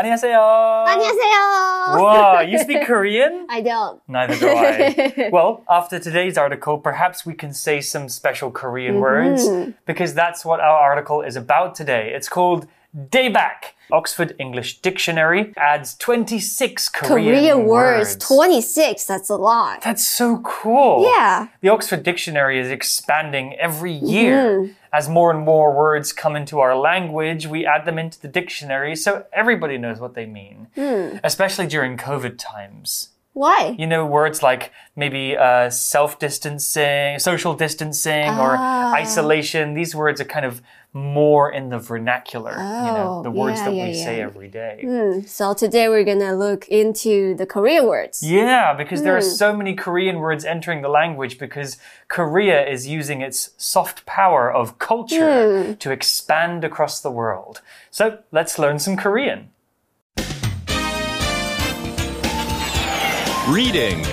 안녕하세요. 안녕하세요. Wow, you speak Korean? I don't. Neither do I. well, after today's article, perhaps we can say some special Korean mm -hmm. words because that's what our article is about today. It's called Daebak. Oxford English Dictionary adds 26 Korean, Korean words. 26, that's a lot. That's so cool. Yeah. The Oxford Dictionary is expanding every year. Mm. As more and more words come into our language, we add them into the dictionary so everybody knows what they mean. Especially during COVID times. Why? You know, words like maybe uh, self distancing, social distancing, or Ah. isolation. These words are kind of more in the vernacular, you know, Oh, the words yeah, that yeah, we say every day. Hmm, So today we're gonna look into the Korean words. Yeah, because there are Hmm. so many Korean words entering the language because Korea is using its soft power of culture Hmm. to expand across the world. So let's learn some Korean. Reading.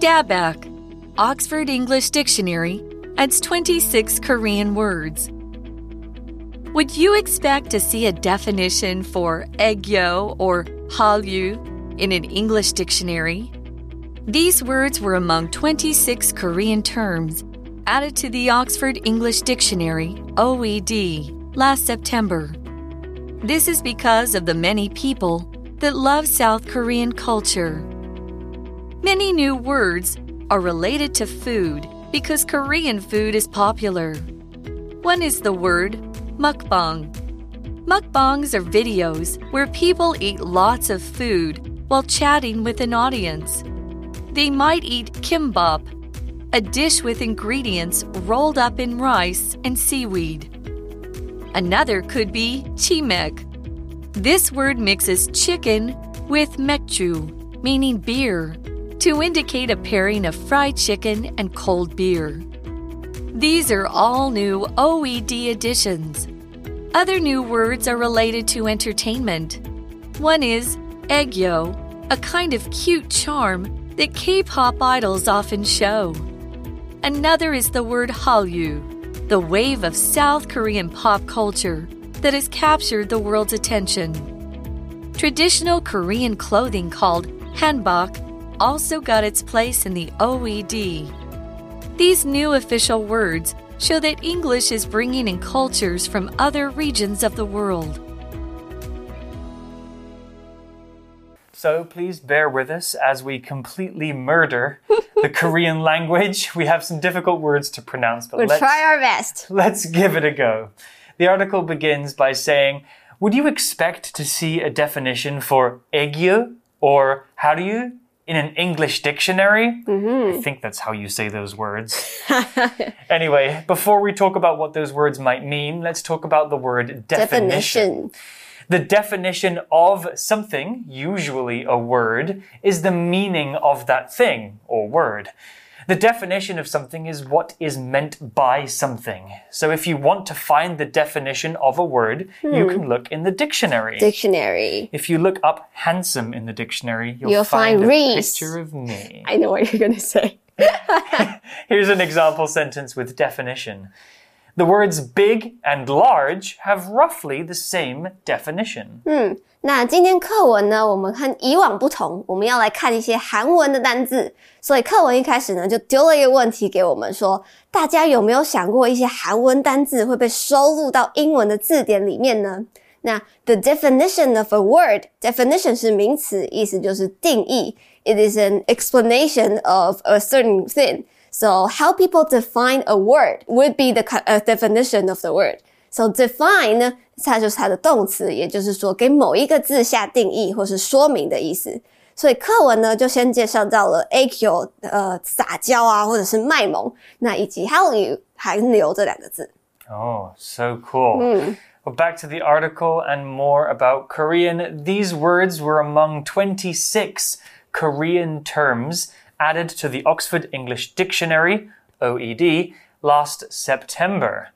Daebak, Oxford English Dictionary, adds 26 Korean words. Would you expect to see a definition for aegyo or hallyu in an English dictionary? These words were among 26 Korean terms added to the Oxford English Dictionary, OED, last September. This is because of the many people that love South Korean culture. Many new words are related to food because Korean food is popular. One is the word mukbang. Mukbangs are videos where people eat lots of food while chatting with an audience. They might eat kimbap, a dish with ingredients rolled up in rice and seaweed. Another could be chimaek. This word mixes chicken with maekju, meaning beer, to indicate a pairing of fried chicken and cold beer. These are all new OED additions. Other new words are related to entertainment. One is aegyo, a kind of cute charm that K-pop idols often show. Another is the word hallyu, the wave of South Korean pop culture that has captured the world's attention. Traditional Korean clothing called hanbok also got its place in the OED. These new official words show that English is bringing in cultures from other regions of the world. So please bear with us as we completely murder the Korean language. We have some difficult words to pronounce, but We'll let's, try our best. let's give it a go. The article begins by saying, Would you expect to see a definition for aegyo or how do you in an English dictionary? Mm-hmm. I think that's how you say those words. anyway, before we talk about what those words might mean, let's talk about the word Definition. the definition of something, usually a word, is the meaning of that thing or word. The definition of something is what is meant by something. So if you want to find the definition of a word, you hmm. can look in the dictionary. Dictionary. if you look up handsome in the dictionary, you'll, You'll find a Reese. picture of me. I know what you're gonna say. Here's an example sentence with definition. The words big and large have roughly the same definition. 那今天课文呢，我们和以往不同，我们要来看一些韩文的单字。所以课文一开始呢，就丢了一个问题给我们说，大家有没有想过一些韩文单字会被收录到英文的字典里面呢？那 the definition of a word，definition 是名词，意思就是定义。It is an explanation of a certain thing. So how people define a word would be the co- uh, definition of the word. So define 呢，它就是它的动词，也就是说给某一个字下定义或是说明的意思。所以课文呢就先介绍到了 AQ，呃，撒娇啊，或者是卖萌，那以及 hallyu 韩流这两个字。 Oh, so cool. Well, back to the article and more about Korean. These words were among 26 Korean terms added to the Oxford English Dictionary, OED, last September.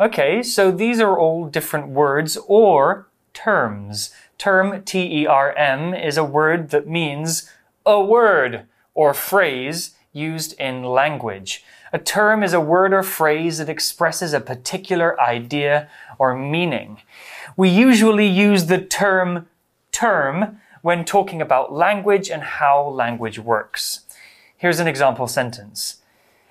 Okay, so these are all different words or terms. Term, T E R M, is a word that means a word or phrase used in language. A term is a word or phrase that expresses a particular idea or meaning. We usually use the term term when talking about language and how language works. Here's an example sentence.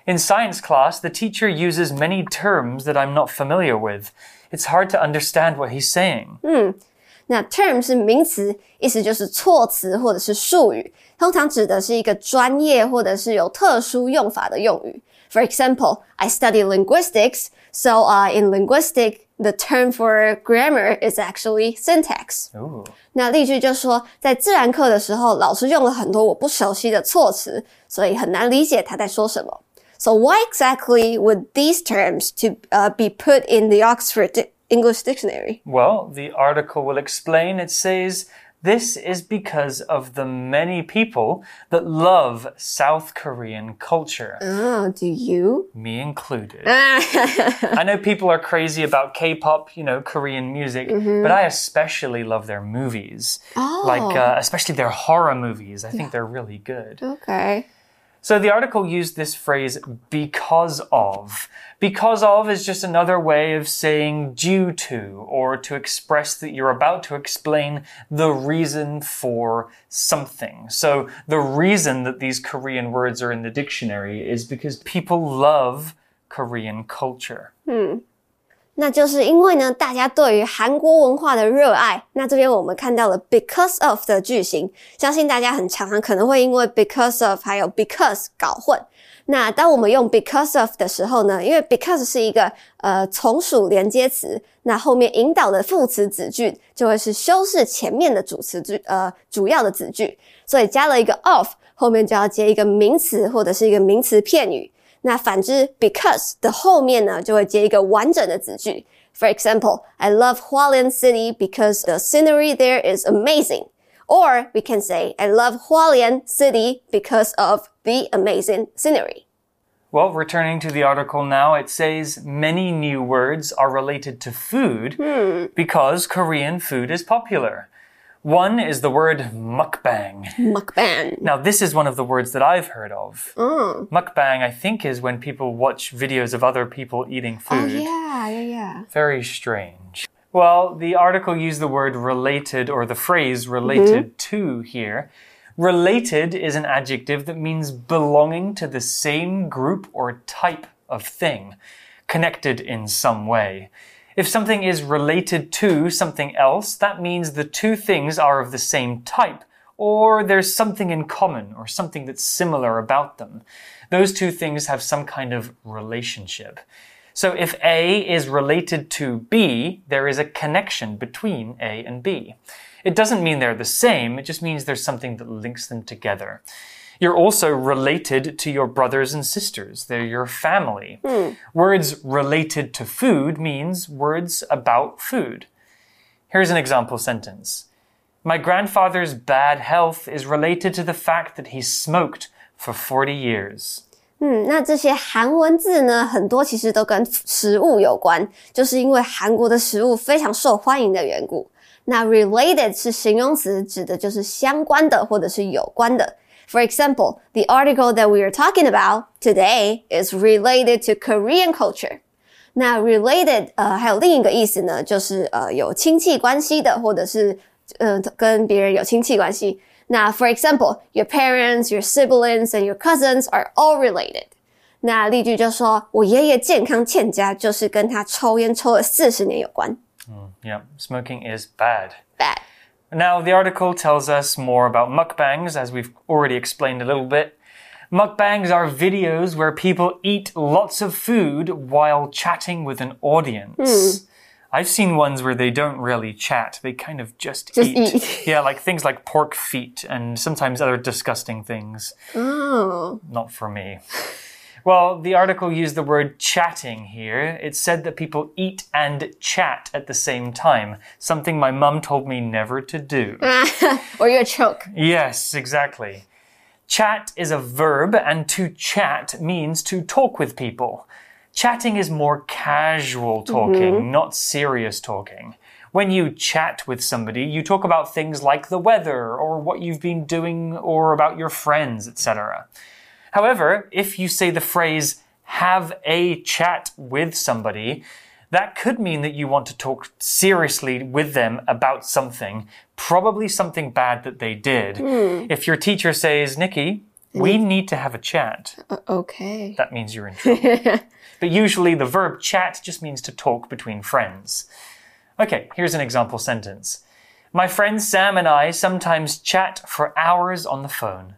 In science class, the teacher uses many terms that I'm not familiar with. It's hard to understand what he's saying. 那 term 是名词，意思就是措辞或者是术语，通常指的是一个专业或者是有特殊用法的用语。For example, I study linguistics, so uh, in linguistic, the term for grammar is actually syntax. Ooh. 那例句就说，在自然课的时候，老师用了很多我不熟悉的措辞，所以很难理解他在说什么。So why exactly would these terms to uh, be put in the Oxford Di- English Dictionary? Well, the article will explain. It says this is because of the many people that love South Korean culture, Oh, do you? me included. I know people are crazy about K-pop, you know, Korean music, but I especially love their movies. Oh. Like uh, especially their horror movies. I think they're really good. Okay. So the article used this phrase because of. Because of is just another way of saying due to or to express that you're about to explain the reason for something. So the reason that these Korean words are in the dictionary is because people love Korean culture. Hmm. 那就是因为呢，大家对于韩国文化的热爱。那这边我们看到了 because of 的句型，相信大家很常常可能会因为 because of 还有 because 搞混。那当我们用 because of 的时候呢，因为 because 是一个呃从属连接词，那后面引导的副词子句就会是修饰前面的主词句呃主要的子句，所以加了一个 of，后面就要接一个名词或者是一个名词片语。那反之，because 的后面呢，就会接一个完整的子句。For example, I love Hualien City because the scenery there is amazing. Or we can say, I love Hualien City because of the amazing scenery. Well, returning to the article now, it says many new words are related to food because Korean food is popular. One is the word mukbang. Mukbang. Now, this is one of the words that I've heard of. Mm. Mukbang, I think, is when people watch videos of other people eating food. Oh, yeah, yeah, yeah. Very strange. Well, the article used the word related or the phrase related to here. Related is an adjective that means belonging to the same group or type of thing, connected in some way. If something is related to something else, that means the two things are of the same type, or there's something in common or something that's similar about them. Those two things have some kind of relationship. So if A is related to B, there is a connection between A and B. It doesn't mean they're the same, it just means there's something that links them together. You're also related to your brothers and sisters. They're your family. Words related to food means words about food. Here's an example sentence. My grandfather's bad health is related to the fact that he smoked for 40 years. 嗯，那这些韩文字呢，很多其实都跟食物有关，就是因为韩国的食物非常受欢迎的缘故。那 related 是形容词，指的就是相关的或者是有关的。 For example, the article that we are talking about today is related to Korean culture. 那 related 呃还有另一个意思呢，就是呃有亲戚关系的，或者是呃跟别人有亲戚关系。那 for example, your parents, your siblings, and your cousins are all related. 那例句就说，我爷爷健康欠佳，就是跟他抽烟抽了四十年有关。 Yeah, smoking is bad. Bad. Now, the article tells us more about mukbangs, as we've already explained a little bit. Mukbangs are videos where people eat lots of food while chatting with an audience. Hmm. I've seen ones where they don't really chat, they kind of just, Just eat. eat. yeah, like things like pork feet and sometimes other disgusting things. Oh. Not for me. Well, the article used the word chatting here. It said that people eat and chat at the same time, something my mum told me never to do. or you're a choke. Yes, exactly. Chat is a verb, and to chat means to talk with people. Chatting is more casual mm-hmm. talking, not serious talking. When you chat with somebody, you talk about things like the weather, or what you've been doing, or about your friends, etc. However, if you say the phrase have a chat with somebody, that could mean that you want to talk seriously with them about something, probably something bad that they did. If your teacher says, Nikki, we need to have a chat, Uh, okay. that means you're in trouble. but usually the verb chat just means to talk between friends. Okay, here's an example sentence. My friend Sam and I sometimes chat for hours on the phone.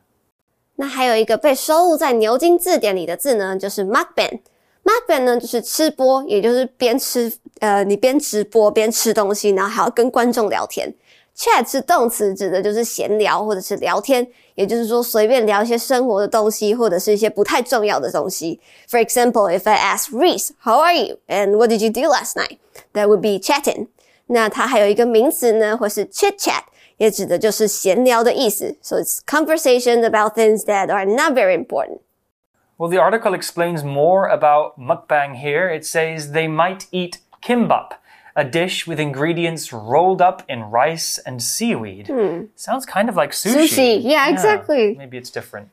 那还有一个被收录在牛津字典里的字呢，就是 mukbang。mukbang 呢就是吃播，也就是边吃呃你边直播边吃东西，然后还要跟观众聊天。chat 是动词，指的就是闲聊或者是聊天，也就是说随便聊一些生活的东西，或者是一些不太重要的东西。For example, if I ask Reese, "How are you?" and "What did you do last night?" that would be chatting. 那它还有一个名词呢，或是 chit chat，也指的就是闲聊的意思。So it's conversations about things that are not very important. Well, the article explains more about mukbang here. It says they might eat kimbap, a dish with ingredients rolled up in rice and seaweed. Sounds kind of like sushi. Sushi, yeah, exactly. Maybe it's different.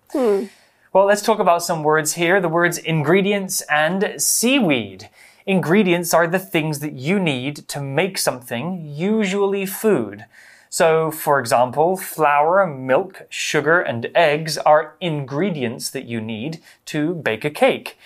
Well, let's talk about some words here the words ingredients and seaweed. Ingredients are the things that you need to make something, usually food. So, for example, flour, milk, sugar, and eggs are ingredients that you need to bake a cake.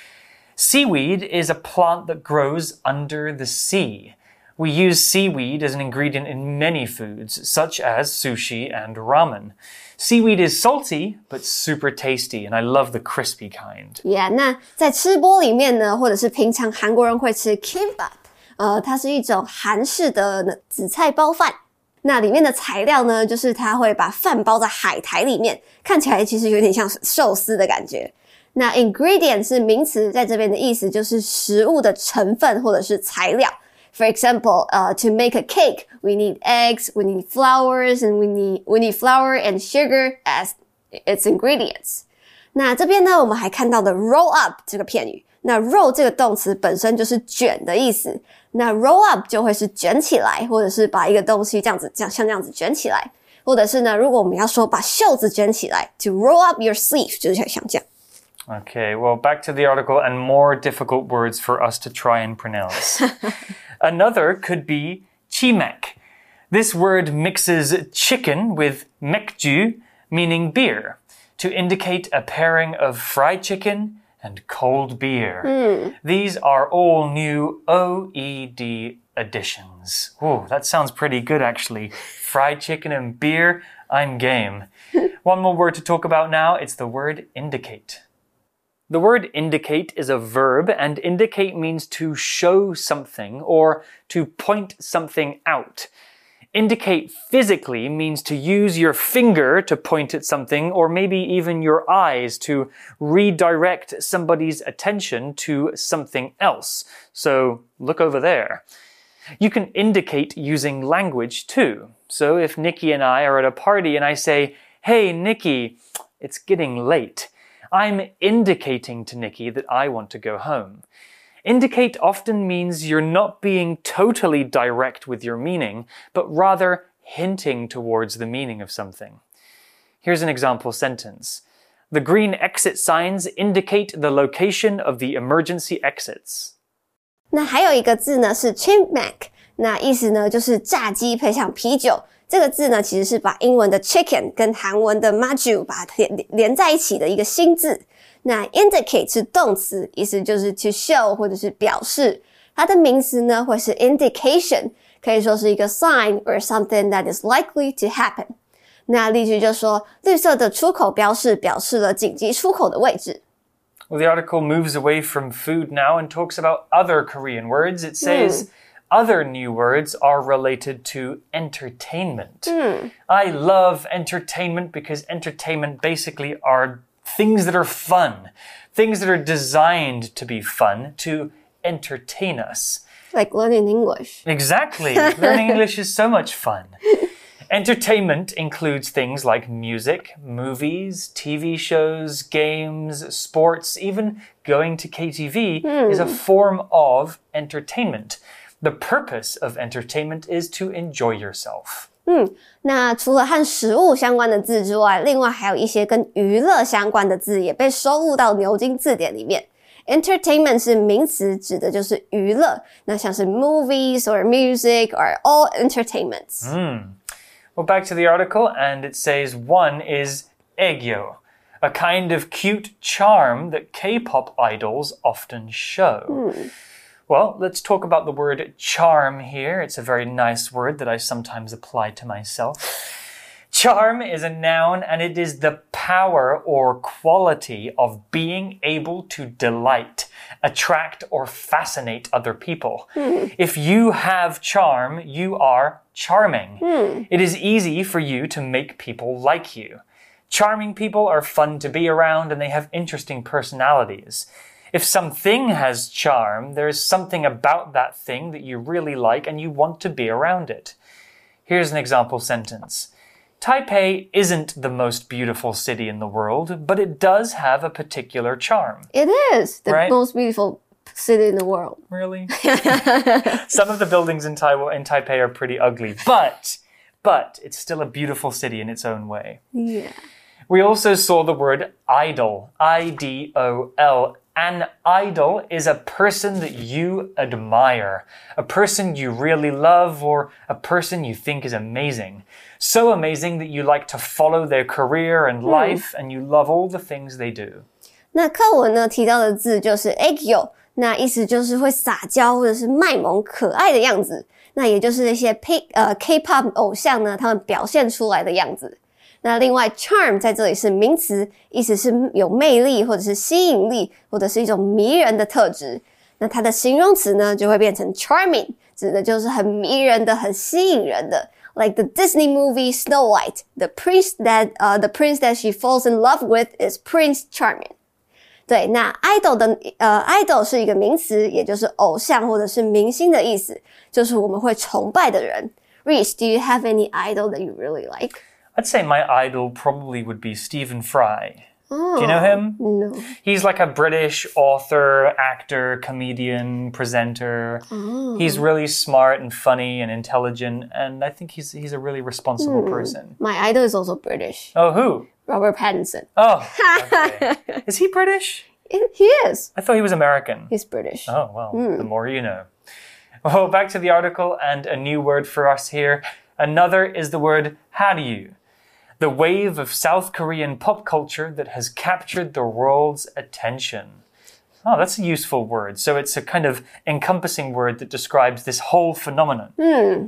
Seaweed is a plant that grows under the sea. We use seaweed as an ingredient in many foods, such as sushi and ramen. Seaweed is salty, but super tasty, and I love the crispy kind. Yeah，那在吃播里面呢，或者是平常韩国人会吃 kimbap，呃，它是一种韩式的紫菜包饭。那里面的材料呢，就是它会把饭包在海苔里面，看起来其实有点像寿司的感觉。那 ingredient 是名词，在这边的意思就是食物的成分或者是材料。 For example, uh, to make a cake, we need eggs, we need flowers, and we need we need flour and sugar as its ingredients. 那这边呢，我们还看到的 roll up 这个片语。那 roll 这个动词本身就是卷的意思，那 roll up 就会是卷起来，或者是把一个东西这样子，这样像这样子卷起来，或者是呢，如果我们要说把袖子卷起来，to roll up your sleeve 就是像像这样。Okay, well, back to the article and more difficult words for us to try and pronounce. Another could be chimaek. This word mixes chicken with maekju, meaning beer, to indicate a pairing of fried chicken and cold beer. Hmm. These are all new OED additions. Ooh, that sounds pretty good actually. Fried chicken and beer, I'm game. One more word to talk about now, it's the word indicate. The word indicate is a verb, and indicate means to show something or to point something out. Indicate physically means to use your finger to point at something, or maybe even your eyes to redirect somebody's attention to something else. So look over there. You can indicate using language too. So if Nikki and I are at a party and I say, Hey, Nikki, it's getting late. I'm indicating to Nikki that I want to go home. Indicate often means you're not being totally direct with your meaning, but rather hinting towards the meaning of something. Here's an example sentence. The green exit signs indicate the location of the emergency exits. 那还有一个字呢是 chimek，那意思呢就是炸鸡配上啤酒。 这个字呢其实是把英文的 chicken 跟韩文的 maju 把它连连在一起的一个新字。那 indicate 是动词，意思就是 to show 或者是表示。它的名词呢会是 indication，可以说是一个 sign or something that is likely to happen。那例句就说，绿色的出口标示表示了紧急出口的位置。 Well, the article moves away from food now and talks about other Korean words. It says other new words are related to entertainment. Hmm. I love entertainment because entertainment basically are things that are fun, things that are designed to be fun, to entertain us. Like learning English. Exactly. Learning English is so much fun. Entertainment includes things like music, movies, TV shows, games, sports, even going to KTV hmm. is a form of entertainment. The purpose of entertainment is to enjoy yourself. 嗯，那除了和食物相关的字之外，另外还有一些跟娱乐相关的字也被收录到牛津字典里面。Entertainment 是名词，指的就是娱乐。那像是 movies or music are all entertainments. Mm. Well, back to the article, and it says one is aegyo, a kind of cute charm that K-pop idols often show. Mm. Well, let's talk about the word charm here. It's a very nice word that I sometimes apply to myself. Charm is a noun and it is the power or quality of being able to delight, attract, or fascinate other people. Hmm. If you have charm, you are charming. Hmm. It is easy for you to make people like you. Charming people are fun to be around and they have interesting personalities. If something has charm, there is something about that thing that you really like and you want to be around it. Here's an example sentence. Taipei isn't the most beautiful city in the world, but it does have a particular charm. It is the Right. most beautiful city in the world. Really? Some of the buildings in Taiwan in Taipei are pretty ugly, but but it's still a beautiful city in its own way. Yeah. We also saw the word idol, I D O L. An idol is a person that you admire, a person you really love, or a person you think is amazing. So amazing that you like to follow their career and life, and you love all the things they do. 那课文呢提到的字就是 egyo，那意思就是会撒娇或者是卖萌可爱的样子。那也就是那些 K 呃 K-pop 偶像呢，他们表现出来的样子。 那另外 charm 在这里是名词，意思是有魅力或者是吸引力，或者是一种迷人的特质。那它的形容词呢就会变成 charming，指的就是很迷人的、很吸引人的。Like the Disney movie Snow White, the prince that uh the prince that she falls in love with is Prince Charming. 对，那 idol 的呃，idol 是一个名词，也就是偶像或者是明星的意思，就是我们会崇拜的人。Reese, do you have any idol that you really like? I'd say my idol probably would be Stephen Fry. Do you know him? Oh, no. He's like a British author, actor, comedian, presenter. Oh. He's really smart and funny and intelligent, and I think he's he's a really responsible hmm. person. My idol is also British. Oh, who? Robert Pattinson. Oh, okay. is he British? He is. I thought he was American. He's British. Oh, well, hmm. the more you know. Well, back to the article and a new word for us here. Another is the word Hallyu, the wave of South Korean pop culture that has captured the world's attention. Oh, that's a useful word. So it's a kind of encompassing word that describes this whole phenomenon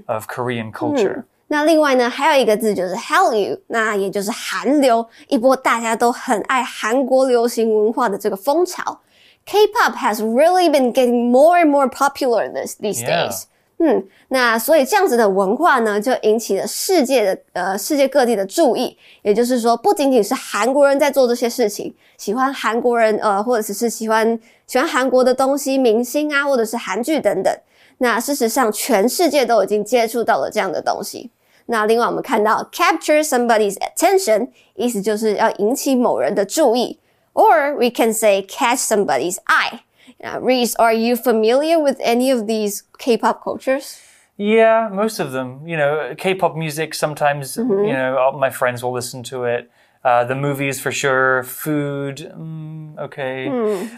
of Korean culture. 那另外呢，还有一个字就是 Hallyu，那也就是韩流，一波大家都很爱韩国流行文化的这个风潮。K-pop has really been getting more and more popular this these Yeah. days. 嗯，那所以这样子的文化呢，就引起了世界的呃世界各地的注意。也就是说，不仅仅是韩国人在做这些事情，喜欢韩国人呃，或者是喜欢喜欢韩国的东西、明星啊，或者是韩剧等等。那事实上，全世界都已经接触到了这样的东西。那另外我们看到 capture somebody's attention，意思就是要引起某人的注意，or we can say catch somebody's eye。Uh, Reese, are you familiar with any of these K-pop cultures? Yeah, most of them. You know, K-pop music. Sometimes, you know, all my friends will listen to it. Uh, the movies for sure. Food, mm, okay.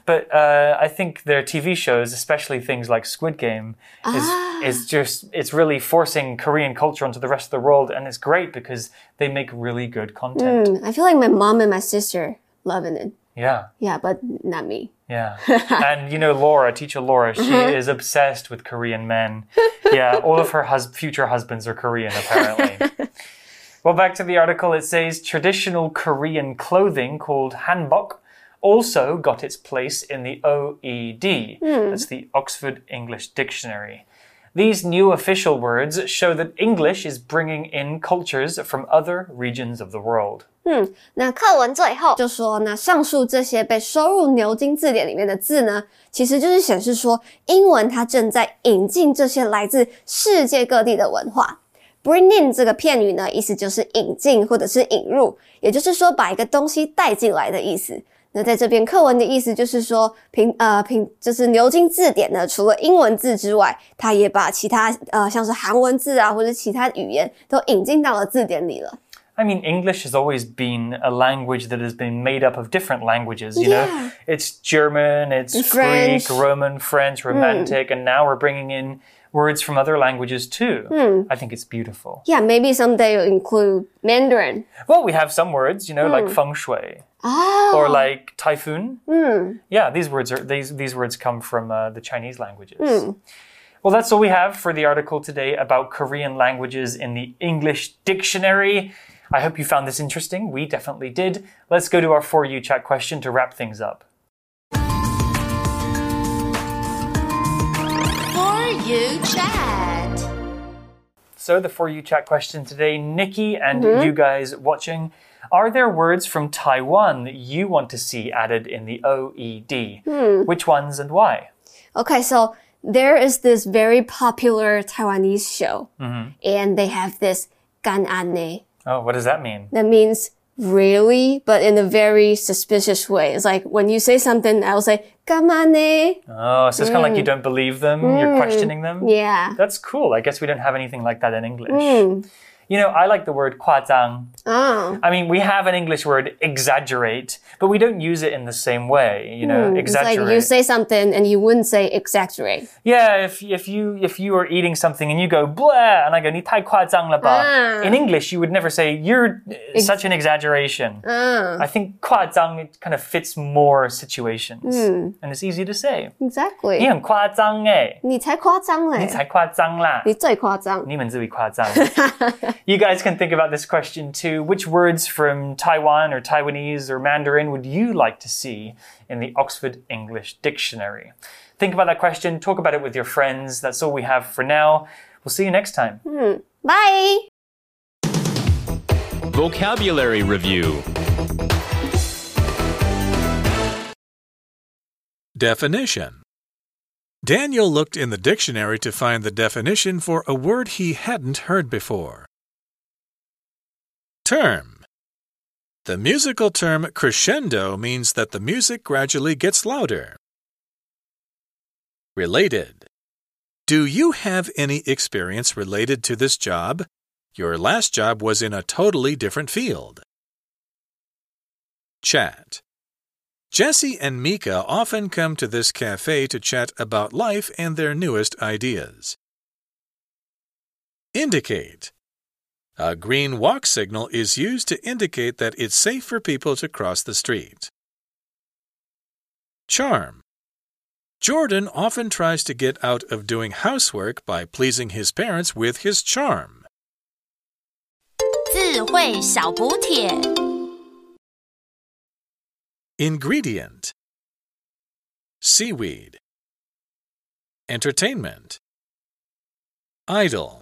But uh, I think their TV shows, especially things like Squid Game, is is just it's really forcing Korean culture onto the rest of the world, and it's great because they make really good content. Hmm, I feel like my mom and my sister loving it. Yeah. Yeah, but not me. Yeah. and you know, Laura, teacher Laura, she mm-hmm. is obsessed with Korean men. Yeah, all of her hus- future husbands are Korean, apparently. well, back to the article, it says traditional Korean clothing called hanbok also got its place in the OED. Hmm. That's the Oxford English Dictionary. These new official words show that English is bringing in cultures from other regions of the world. 嗯那课文最后就说，那上述这些被收入牛津字典里面的字呢，其实就是显示说，英文它正在引进这些来自世界各地的文化。Bring in 这个片语呢，意思就是引进或者是引入，也就是说把一个东西带进来的意思。那在这边课文的意思就是说，平呃平就是牛津字典呢，除了英文字之外，它也把其他呃像是韩文字啊或者其他语言都引进到了字典里了。I mean, English has always been a language that has been made up of different languages, you Yeah. know? It's German, it's French. Greek, Roman, French, hmm. Romantic, and now we're bringing in words from other languages too. Hmm. I think it's beautiful. Yeah, maybe someday you'll include Mandarin. Well, we have some words, you know, like hmm. feng shui Oh. or like typhoon. Yeah, these words are these these words come from uh, the Chinese languages. Well, that's all we have for the article today about Korean languages in the English dictionary. I hope you found this interesting. We definitely did. Let's go to our For You chat question to wrap things up. For you chat. So, the For You chat question today, Nikki and mm-hmm. you guys watching, are there words from Taiwan that you want to see added in the OED? Hmm. Which ones and why? Okay, so there is this very popular Taiwanese show, mm-hmm. and they have this gan an ne. Oh, what does that mean? That means really, but in a very suspicious way. It's like when you say something, I'll say gan ne. Oh, so it's kind of like you mm. don't believe them, you're mm. questioning them. Yeah. That's cool. I guess we don't have anything like that in English. Mm. You know, I like the word 夸张. Oh. I mean, we have an English word exaggerate, but we don't use it in the same way. You know, It's like exaggerate. you say something and you wouldn't say exaggerate. yeah, if if you if you are eating something and you go blah, and I go 你太夸张了吧. Ah. In English, you would never say you're uh, such an exaggeration. Ah. I think 夸张 it kind of fits more situations, Hmm. and it's easy to say. Exactly. 你很夸张哎，你才夸张嘞，你才夸张啦。你最夸张。你们最夸张. you guys can think about this question too. Which words from Taiwan or Taiwanese or Mandarin would you like to see in the Oxford English Dictionary? Think about that question, talk about it with your friends. That's all we have for now. We'll see you next time. Hmm, bye. Vocabulary Review Definition Daniel looked in the dictionary to find the definition for a word he hadn't heard before. Term The musical term crescendo means that the music gradually gets louder. Related Do you have any experience related to this job? Your last job was in a totally different field. Chat Jesse and Mika often come to this cafe to chat about life and their newest ideas. Indicate. A green walk signal is used to indicate that it's safe for people to cross the street. Charm. Jordan often tries to get out of doing housework by pleasing his parents with his charm. 智慧小补帖 Ingredient Seaweed Entertainment Idol